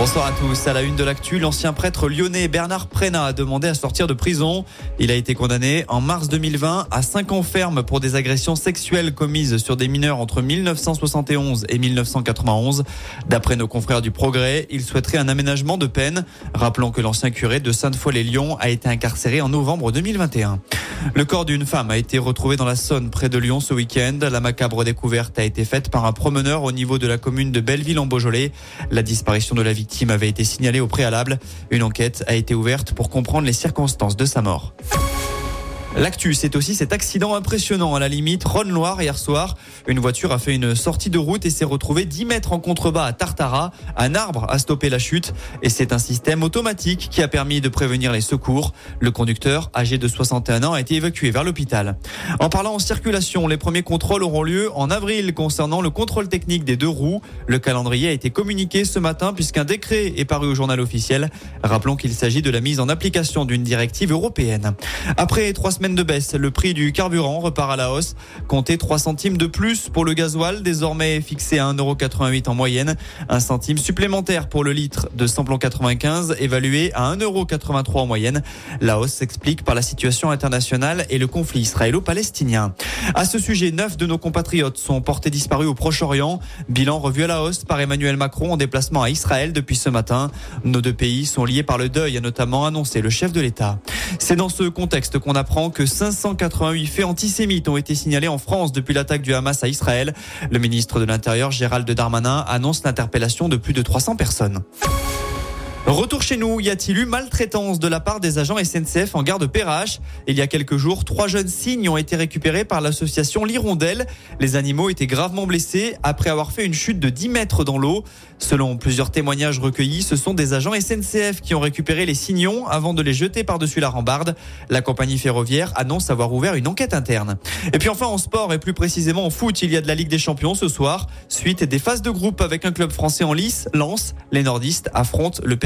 Bonsoir à tous. À la une de l'actu, l'ancien prêtre lyonnais Bernard Prénat a demandé à sortir de prison. Il a été condamné en mars 2020 à 5 ans ferme pour des agressions sexuelles commises sur des mineurs entre 1971 et 1991. D'après nos confrères du Progrès, il souhaiterait un aménagement de peine. Rappelons que l'ancien curé de Sainte-Foy-les-Lyons a été incarcéré en novembre 2021. Le corps d'une femme a été retrouvé dans la Saône près de Lyon ce week-end. La macabre découverte a été faite par un promeneur au niveau de la commune de Belleville en Beaujolais. La disparition de la victime avait été signalée au préalable. Une enquête a été ouverte pour comprendre les circonstances de sa mort. L'actu, c'est aussi cet accident impressionnant à la limite. Ronne Loire hier soir. Une voiture a fait une sortie de route et s'est retrouvée 10 mètres en contrebas à Tartara. Un arbre a stoppé la chute et c'est un système automatique qui a permis de prévenir les secours. Le conducteur, âgé de 61 ans, a été évacué vers l'hôpital. En parlant en circulation, les premiers contrôles auront lieu en avril concernant le contrôle technique des deux roues. Le calendrier a été communiqué ce matin puisqu'un décret est paru au journal officiel. Rappelons qu'il s'agit de la mise en application d'une directive européenne. Après trois de baisse, le prix du carburant repart à la hausse. Comptez 3 centimes de plus pour le gasoil, désormais fixé à 1,88€ en moyenne. Un centime supplémentaire pour le litre de samplon 95, évalué à 1,83€ en moyenne. La hausse s'explique par la situation internationale et le conflit israélo-palestinien. À ce sujet, neuf de nos compatriotes sont portés disparus au Proche-Orient. Bilan revu à la hausse par Emmanuel Macron en déplacement à Israël depuis ce matin. Nos deux pays sont liés par le deuil, a notamment annoncé le chef de l'État. C'est dans ce contexte qu'on apprend que 588 faits antisémites ont été signalés en France depuis l'attaque du Hamas à Israël. Le ministre de l'Intérieur, Gérald Darmanin, annonce l'interpellation de plus de 300 personnes. Retour chez nous, y a-t-il eu maltraitance de la part des agents SNCF en gare de Perrache? Il y a quelques jours, trois jeunes cygnes ont été récupérés par l'association L'Hirondelle. Les animaux étaient gravement blessés après avoir fait une chute de 10 mètres dans l'eau. Selon plusieurs témoignages recueillis, ce sont des agents SNCF qui ont récupéré les signons avant de les jeter par-dessus la rambarde. La compagnie ferroviaire annonce avoir ouvert une enquête interne. Et puis enfin en sport et plus précisément en foot, il y a de la Ligue des Champions ce soir. Suite des phases de groupe avec un club français en lice, Lens. Les nordistes affrontent le